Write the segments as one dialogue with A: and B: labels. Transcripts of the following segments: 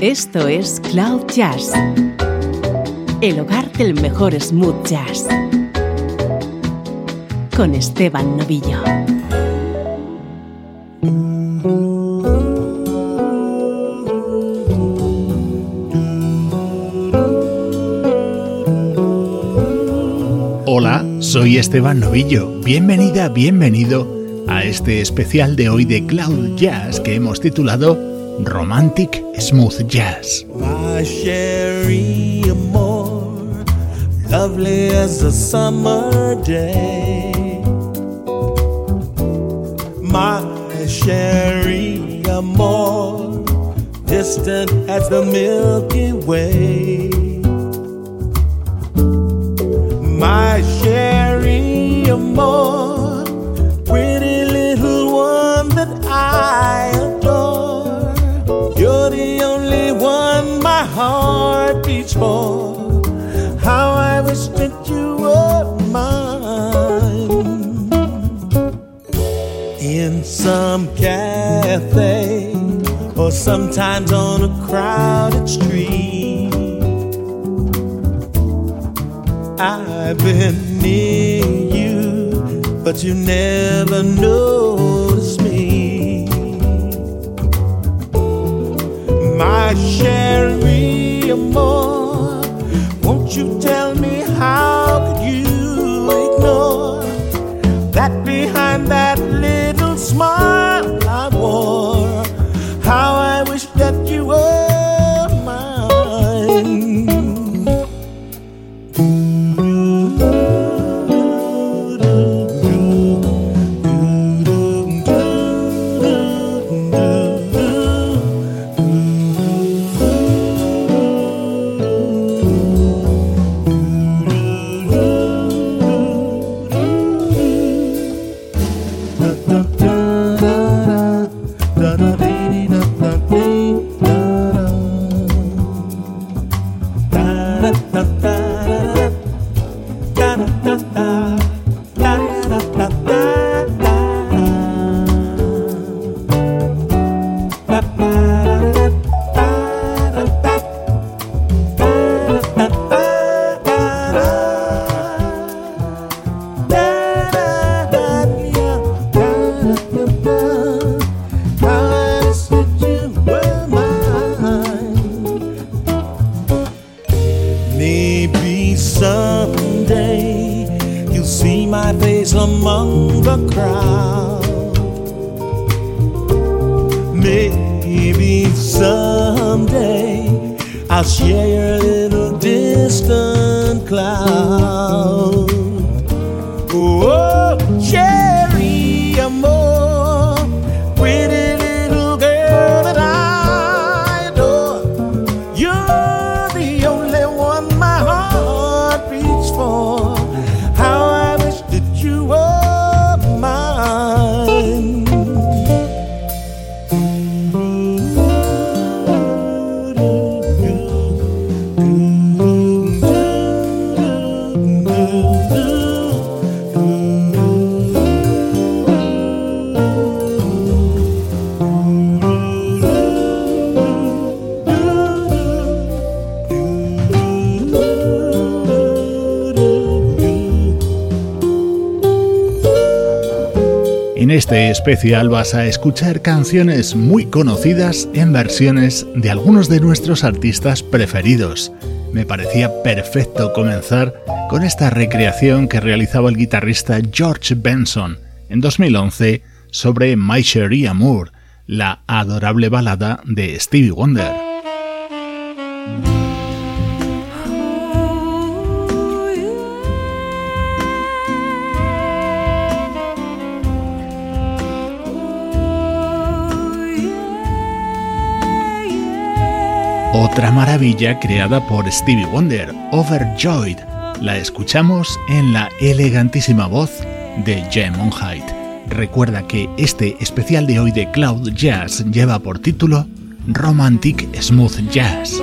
A: Esto es Cloud Jazz, el hogar del mejor smooth jazz, con Esteban Novillo.
B: Hola, soy Esteban Novillo. Bienvenida, bienvenido a este especial de hoy de Cloud Jazz que hemos titulado Romantic Smooth Jazz.
C: My Cherie Amour, lovely as a summer day. My Cherie Amour, distant as the Milky Way. My Cherie Amour, The only one my heart beats for. How I wish that you were mine. In some cafe, or sometimes on a crowded street. I've been near you, but you never noticed My Cherie Amour, won't you tell
B: este especial vas a escuchar canciones muy conocidas en versiones de algunos de nuestros artistas preferidos. Me parecía perfecto comenzar con esta recreación que realizaba el guitarrista George Benson en 2011 sobre My Cherie Amour, la adorable balada de Stevie Wonder. Otra maravilla creada por Stevie Wonder, Overjoyed. La escuchamos en la elegantísima voz de Jem Monheit. Recuerda que este especial de hoy de Cloud Jazz lleva por título Romantic Smooth Jazz.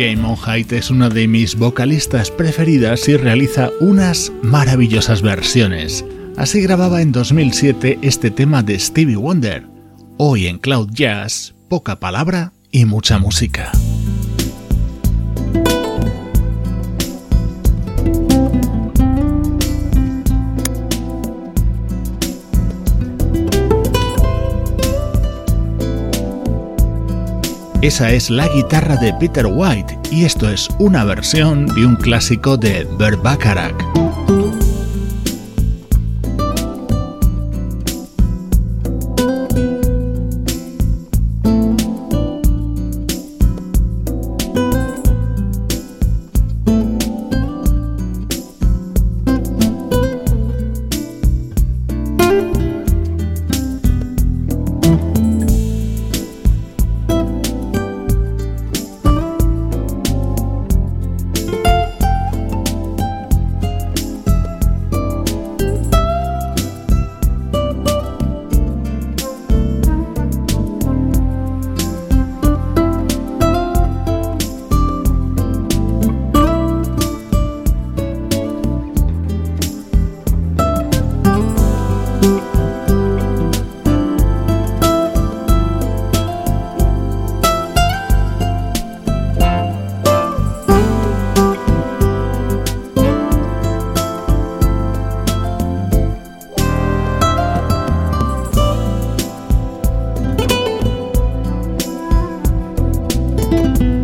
B: Height es una de mis vocalistas preferidas y realiza unas maravillosas versiones. Así grababa en 2007 este tema de Stevie Wonder. Hoy en Cloud Jazz, poca palabra y mucha música.
D: Esa es la guitarra de Peter White y esto es una versión de un clásico de Bert. Of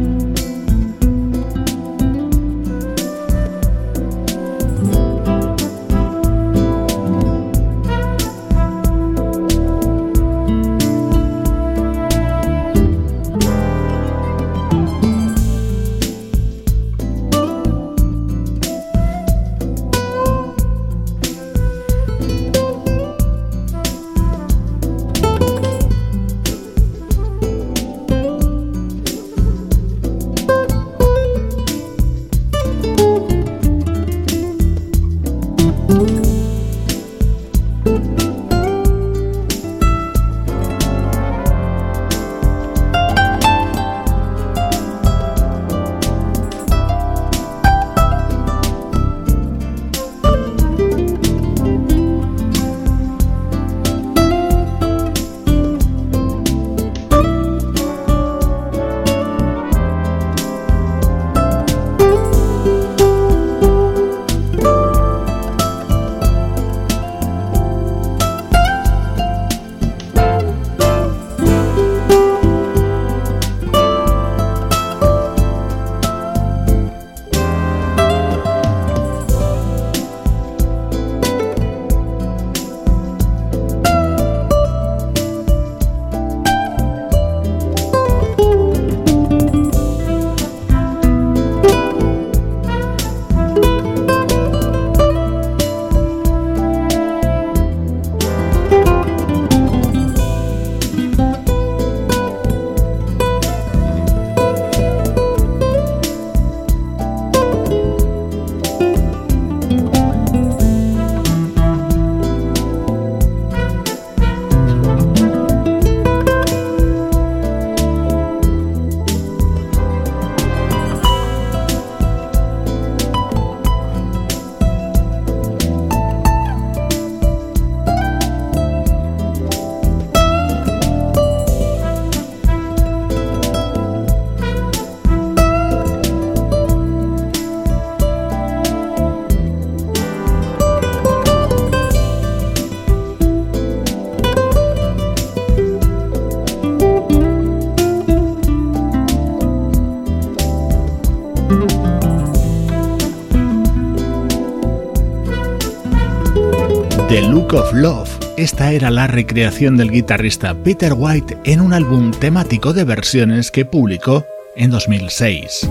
D: Esta era la recreación del guitarrista Peter White en un álbum temático de versiones que publicó en 2006.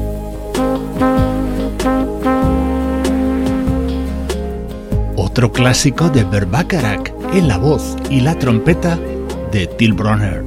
D: Otro clásico de Bacharach en la voz y la trompeta de Till Bronner.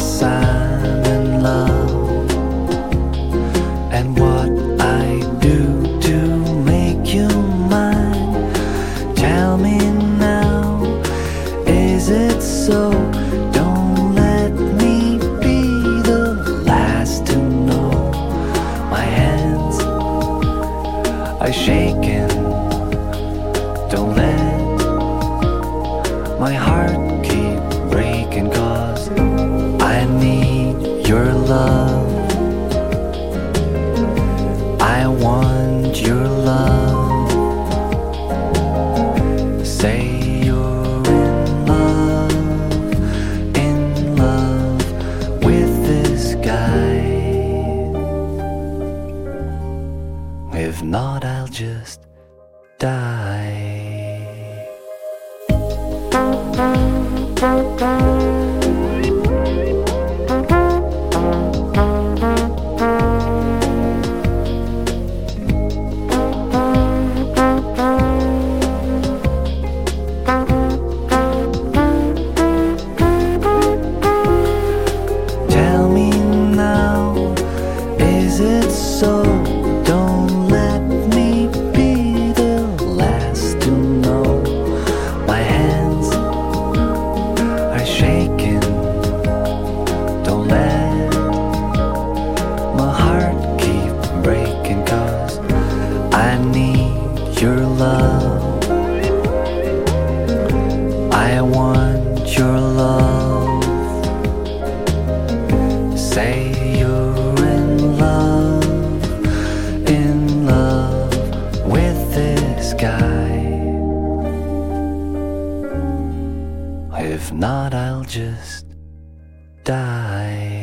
E: 散。sky. If not, I'll just die.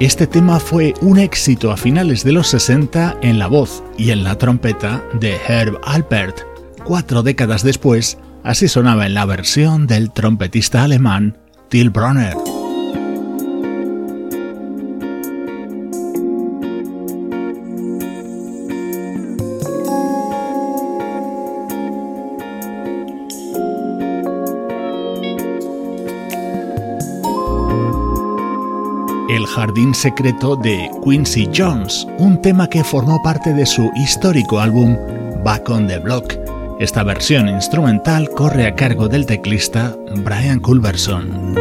B: Este tema fue un éxito a finales de los 60 en la voz y en la trompeta de Herb Alpert. Cuatro décadas después, así sonaba en la versión del trompetista alemán Till Bronner. Jardín Secreto de Quincy Jones, un tema que formó parte de su histórico álbum Back on the Block. Esta versión instrumental corre a cargo del teclista Brian Culberson.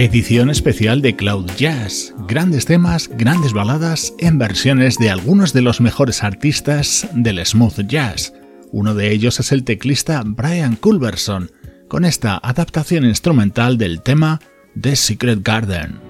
B: Edición especial de Cloud Jazz. Grandes temas, grandes baladas en versiones de algunos de los mejores artistas del smooth jazz. Uno de ellos es el teclista Brian Culberson, con esta adaptación instrumental del tema The Secret Garden.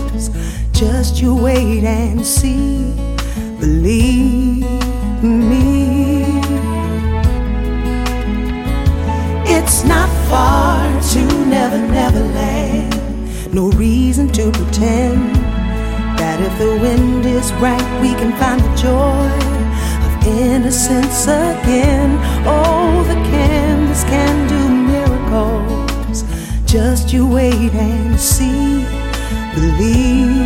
F: Just you wait and see. Believe me. It's not far to Never, Never Land. No reason to pretend that if the wind is right, we can find the joy of innocence again. Oh, the canvas can do miracles. Just you wait and see believe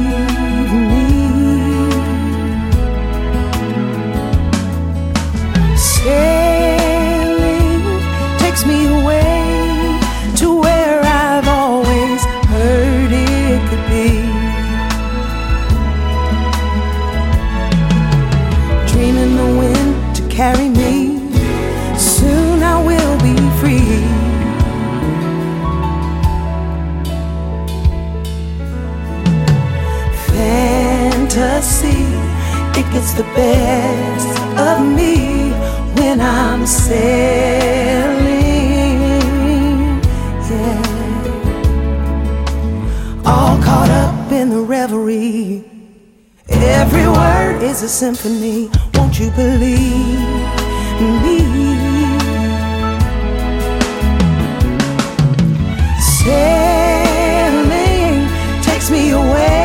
F: Sailing takes me away to where I've always heard it could be. Dreaming the wind to carry me. Soon I will be free. fantasy. It gets the best of me when I'm sailing. Yeah. All caught up in the reverie. Every word is a symphony. Won't you believe me? Sailing takes me away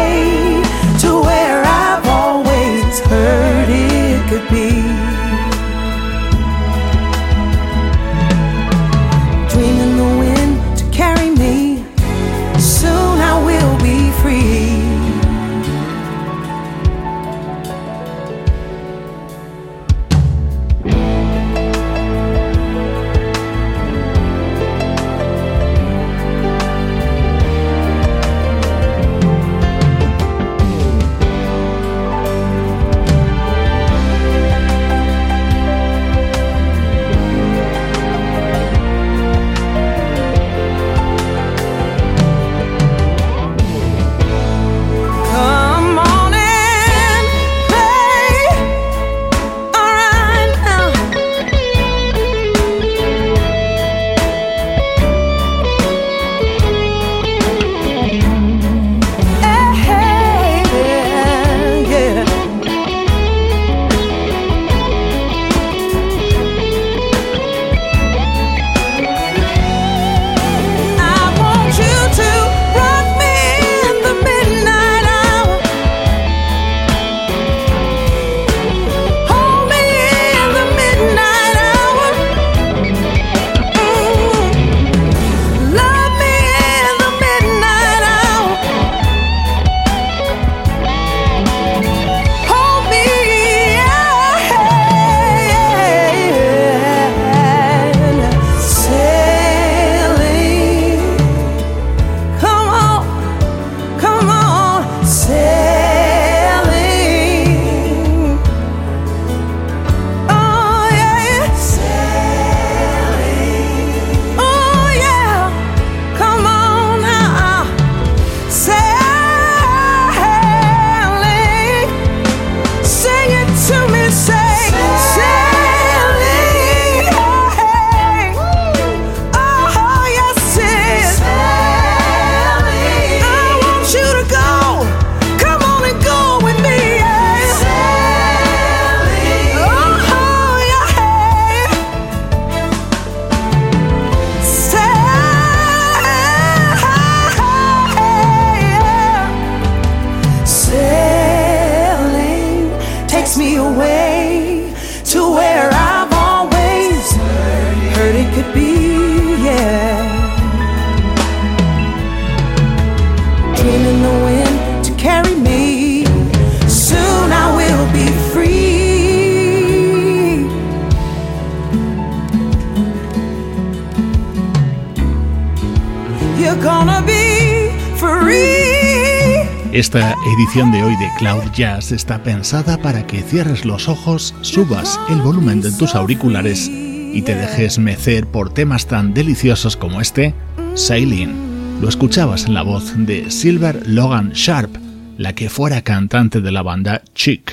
B: edición de hoy de Cloud Jazz está pensada para que cierres los ojos, subas el volumen de tus auriculares y te dejes mecer por temas tan deliciosos como este, Sailing. Lo escuchabas en la voz de Silver Logan Sharp, la que fuera cantante de la banda Chick.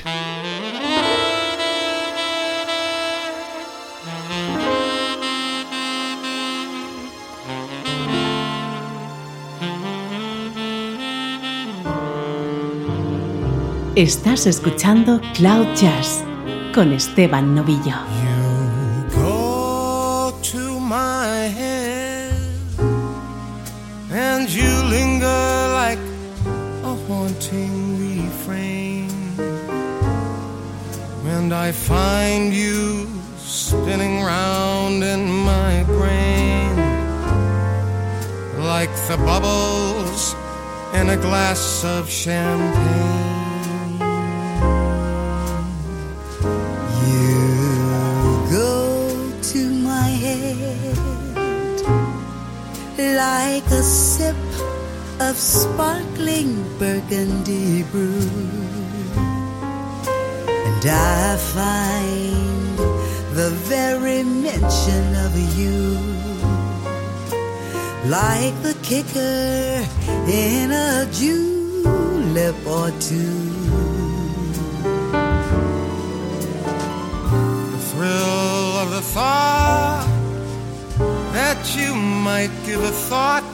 A: Estás escuchando Cloud Jazz con Esteban Novillo.
C: You go to my head and you linger like a haunting refrain. And I find you spinning round in my brain like the bubbles in a glass of champagne.
G: Like a sip of sparkling burgundy brew. And I find the very mention of you like the kicker in a julep or two.
C: The thrill of the thought that you might give a thought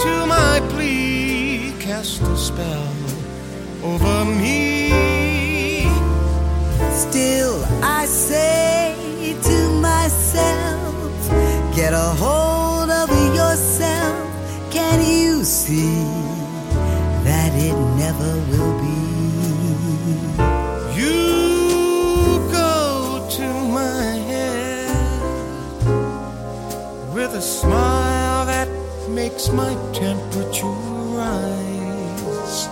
C: to my plea cast a spell over me.
G: Still, I say to myself, get a hold of yourself. Can you see that it never will
C: makes my temperature rise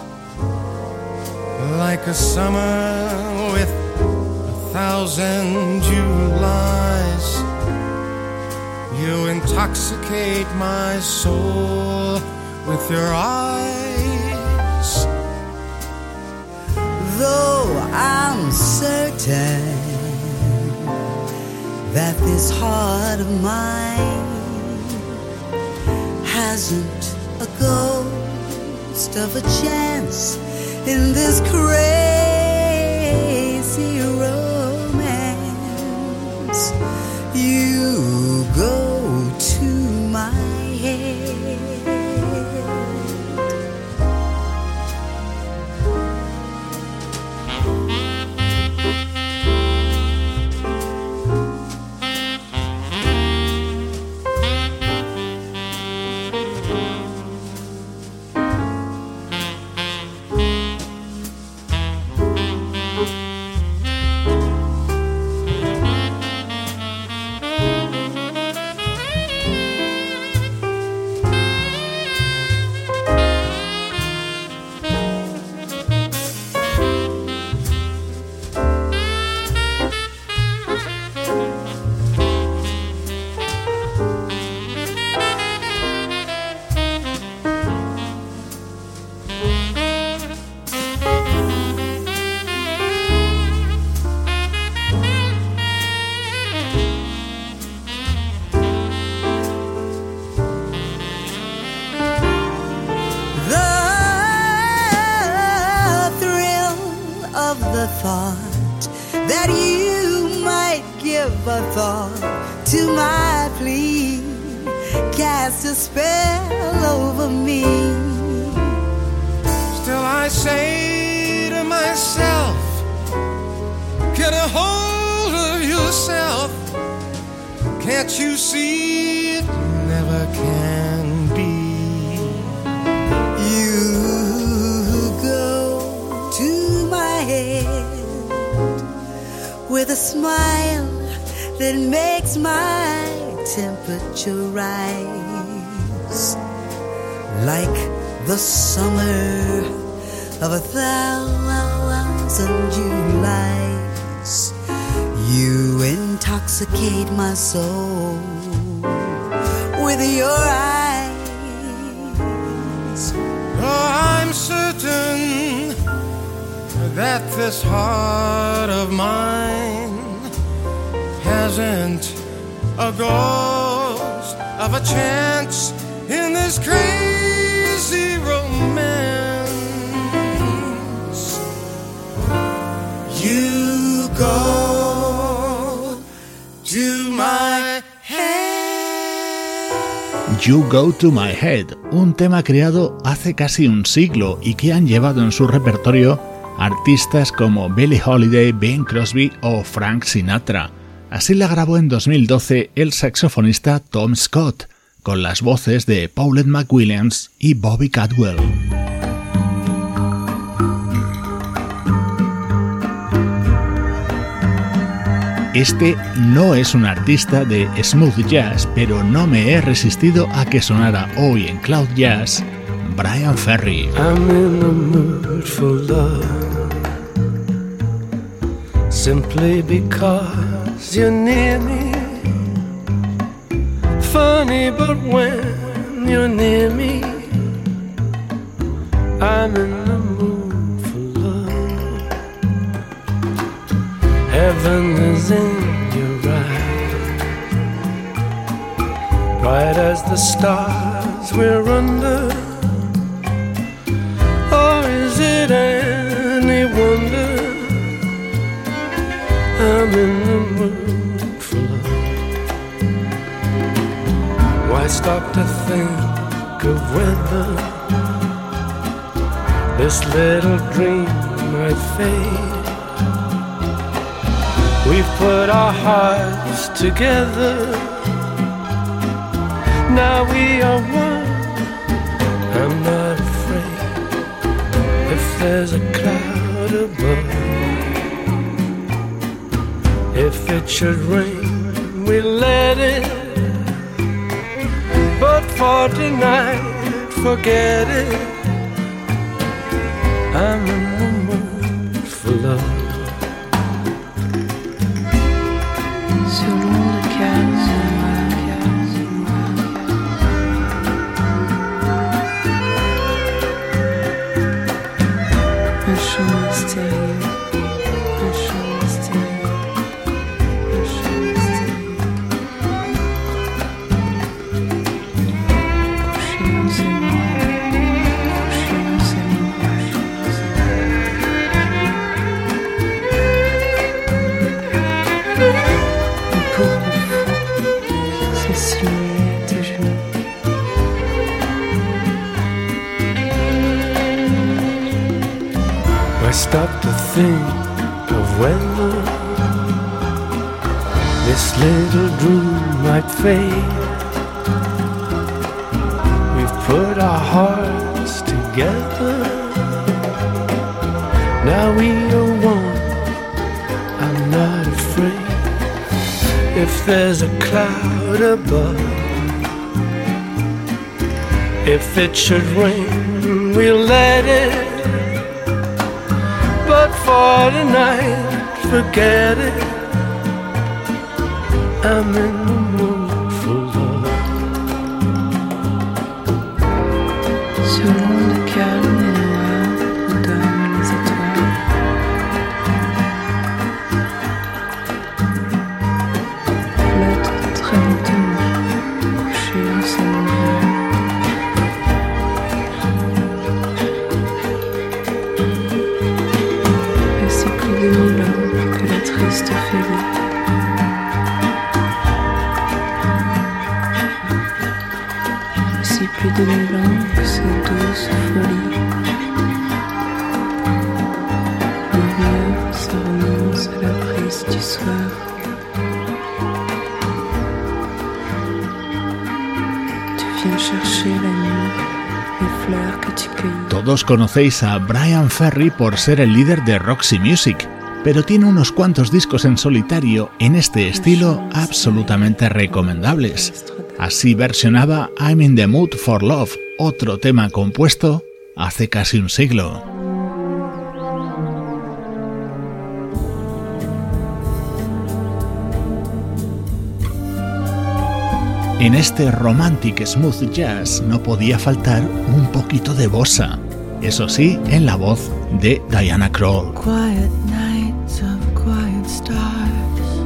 C: like a summer with a thousand Julys. You intoxicate my soul with your eyes.
G: Though I'm certain that this heart of mine hasn't a ghost of a chance in this crazy romance. You go to my temperature rise like the summer of a thousand Julys. You intoxicate my soul with your eyes.
C: Oh, I'm certain that this heart of mine hasn't a ghost of a chance in this crazy romance. You go to my head.
B: You Go to My Head, un tema creado hace casi un siglo y que han llevado en su repertorio artistas como Billie Holiday, Bing Crosby o Frank Sinatra. Así la grabó en 2012 el saxofonista Tom Scott, con las voces de Paulette McWilliams y Bobby Cadwell. Este no es un artista de smooth jazz, pero no me he resistido a que sonara hoy en Cloud Jazz Brian Ferry.
H: Simply because you're near me. Funny, but when you're near me, I'm in the mood for love. Heaven is in your eyes, bright as the stars we're under. Or is it any wonder I'm in the mood for love? Why stop to think of whether this little dream might fade? We've put our hearts together. Now we are one. I'm not afraid if there's a cloud above. If it should rain, we let it. But for tonight, forget it. I'm If it should rain, we'll let it. But for tonight, forget it. I'm in
B: Todos conocéis a Brian Ferry por ser el líder de Roxy Music, pero tiene unos cuantos discos en solitario en este estilo absolutamente recomendables. Así versionaba I'm in the Mood for Love, otro tema compuesto hace casi un siglo. En este romantic smooth jazz no podía faltar un poquito de bossa. Eso sí, en la voz de Diana Kroll.
F: Quiet nights of quiet stars,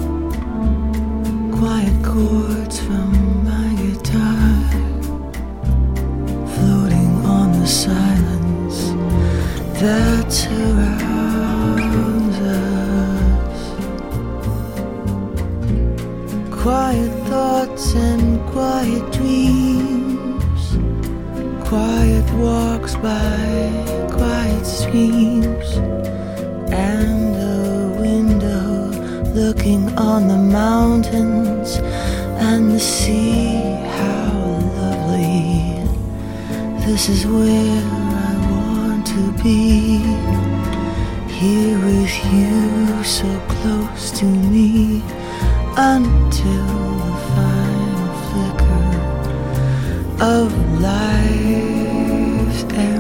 F: quiet chords from my guitar, floating on the silence that surrounds us. Quiet thoughts and quiet dreams, quiet walks by quiet streams, and the window looking on the mountains and the sea. How lovely! This is where I want to be. Here with you, so close to me, until the final of life's ember.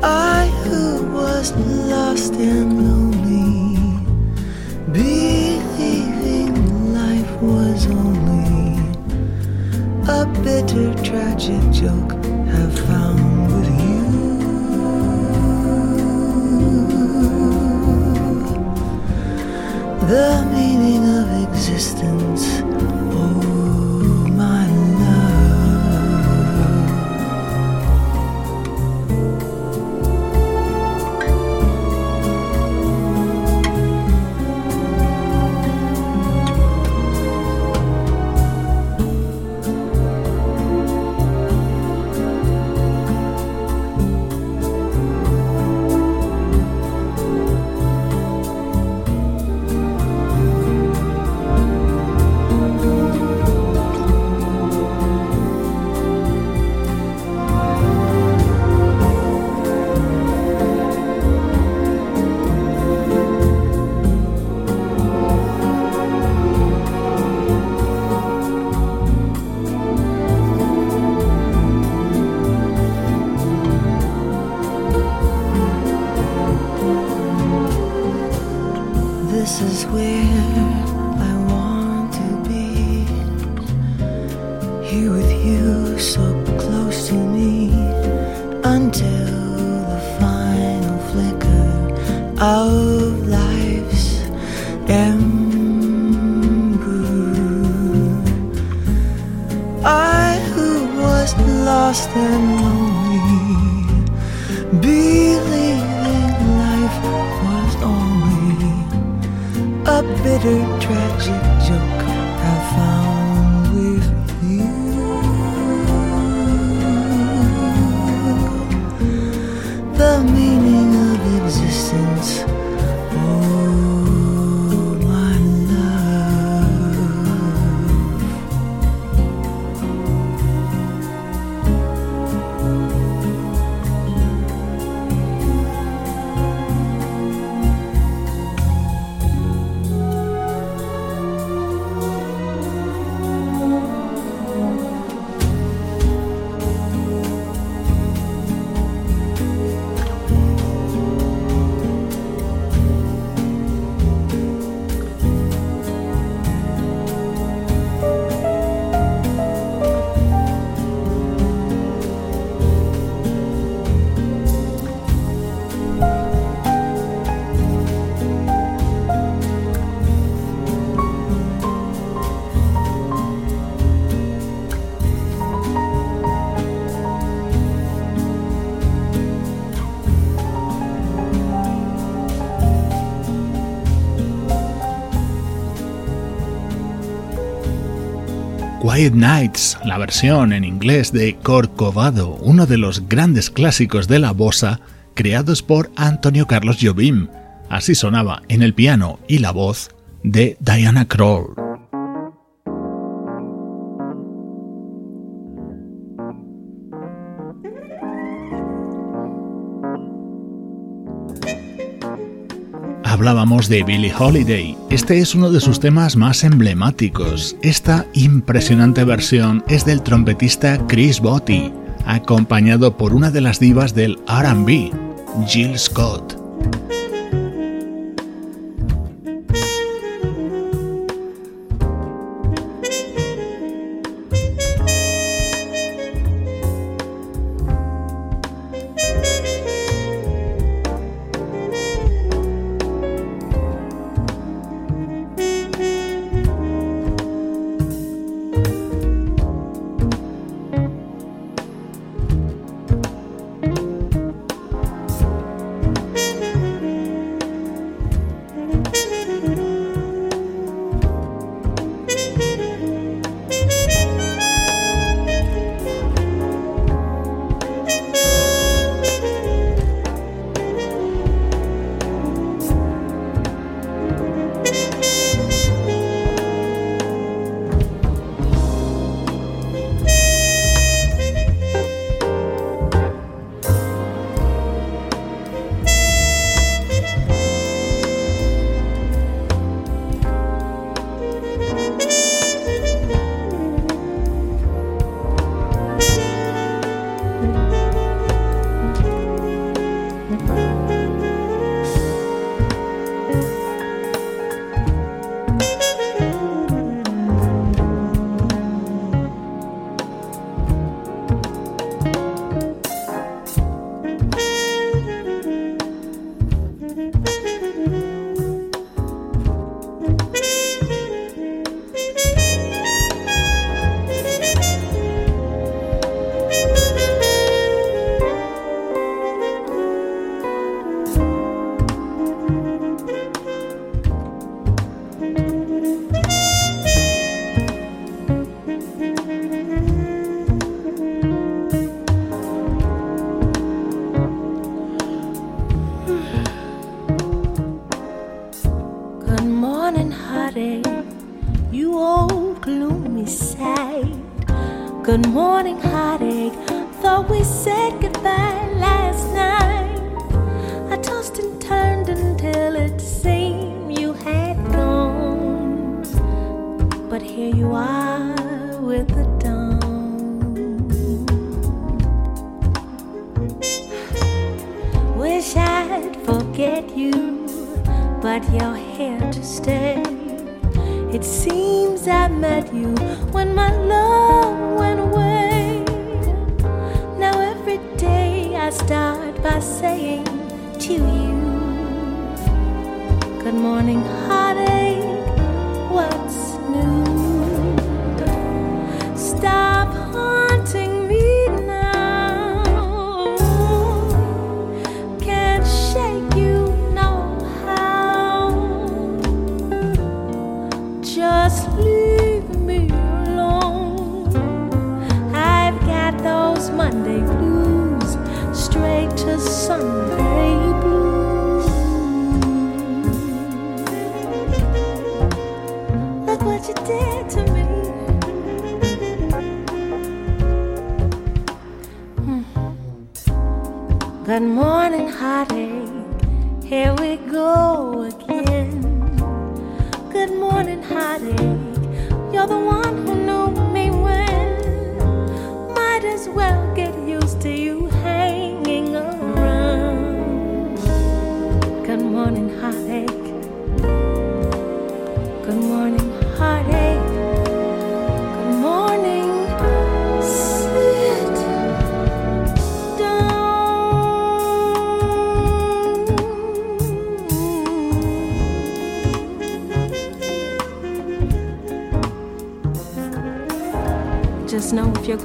F: I who was lost and lonely, believing life was only a bitter, tragic joke, have found with you. The meaning of existence,
B: Quiet Nights, la versión en inglés de Corcovado, uno de los grandes clásicos de la bossa creados por Antonio Carlos Jobim. Así sonaba en el piano y la voz de Diana Kroll. Hablábamos de Billie Holiday. Este es uno de sus temas más emblemáticos. Esta impresionante versión es del trompetista Chris Botti, acompañado por una de las divas del RB, Jill Scott.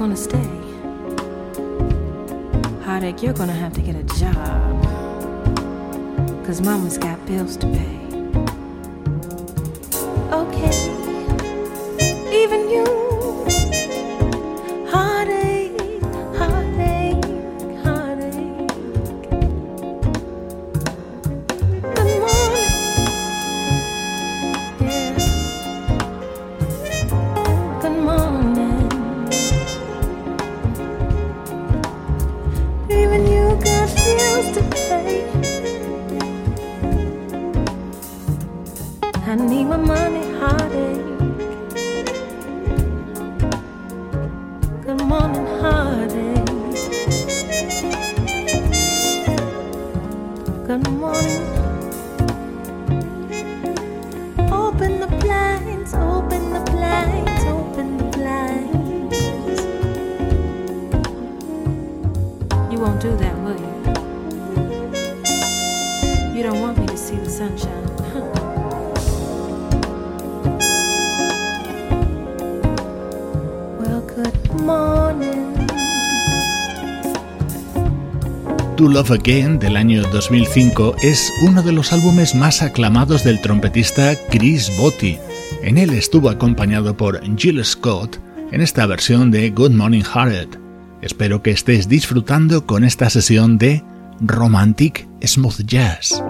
I: want to stay. To
B: Love Again del año 2005 es uno de los álbumes más aclamados del trompetista Chris Botti. En él estuvo acompañado por Jill Scott, en esta versión de Good Morning Heart. Espero que estés disfrutando con esta sesión de Romantic Smooth Jazz.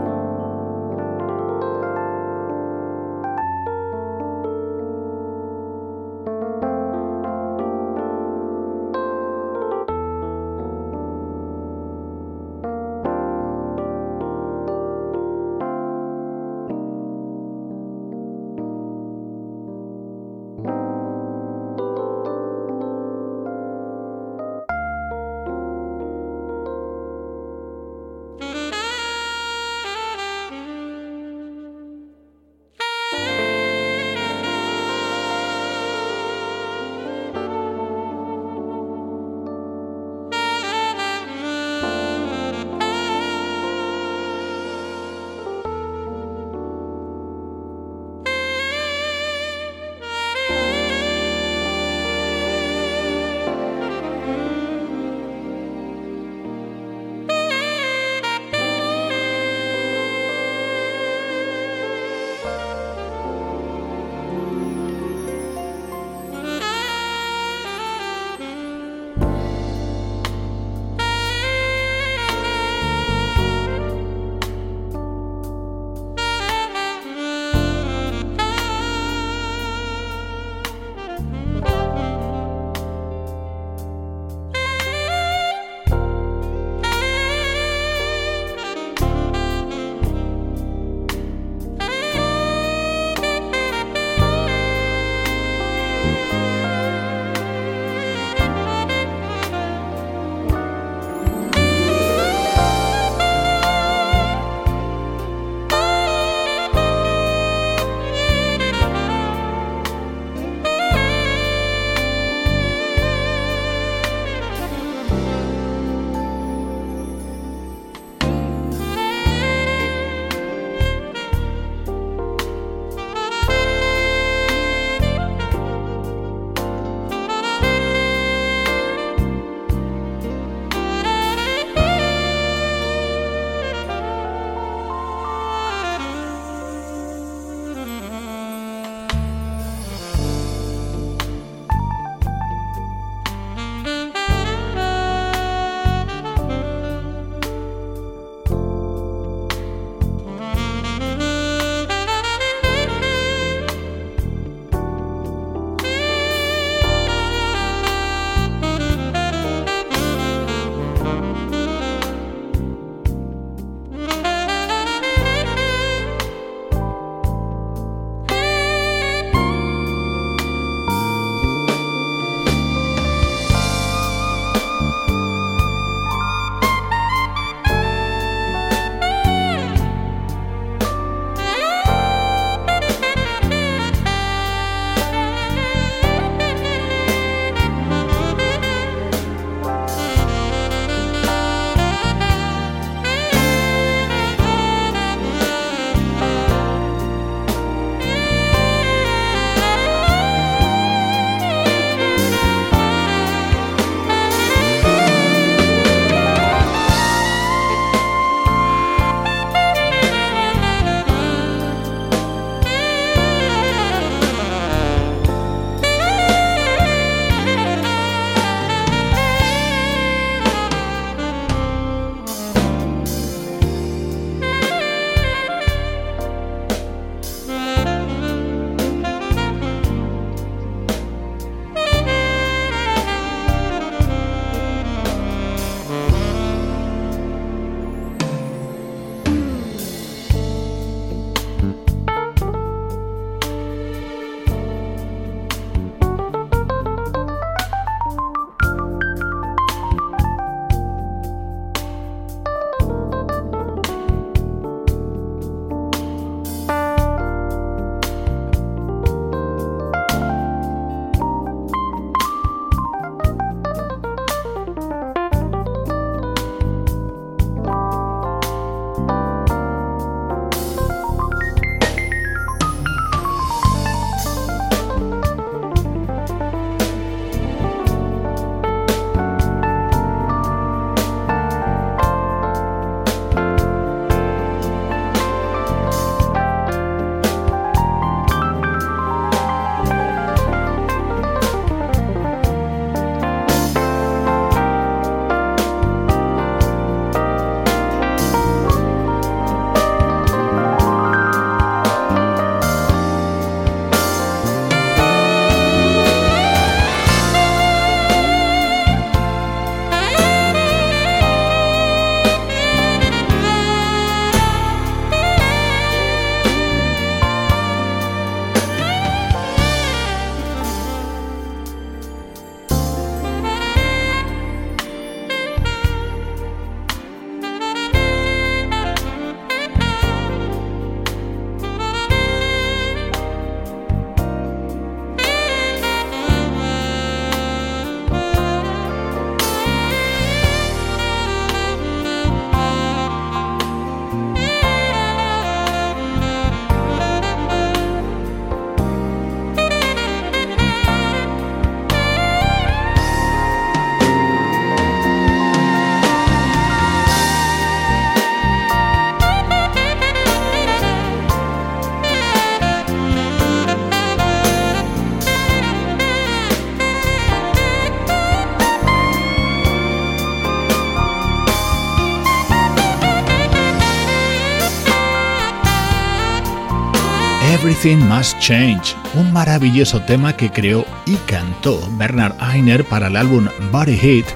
B: Everything Must Change, un maravilloso tema que creó y cantó Bernard Einer para el álbum Body Hit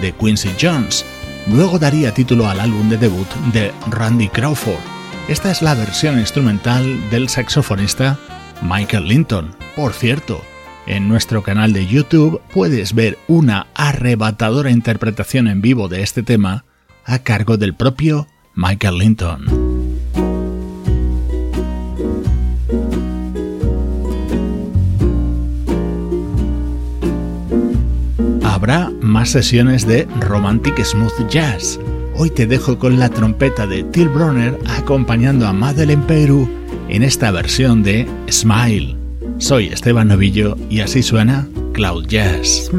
B: de Quincy Jones. Luego daría título al álbum de debut de Randy Crawford. Esta es la versión instrumental del saxofonista Michael Linton. Por cierto, en nuestro canal de YouTube puedes ver una arrebatadora interpretación en vivo de este tema a cargo del propio Michael Linton. Habrá más sesiones de Romantic Smooth Jazz. Hoy te dejo con la trompeta de Till Bronner acompañando a Madeleine Peru en esta versión de Smile. Soy Esteban Novillo y así suena Cloud Jazz.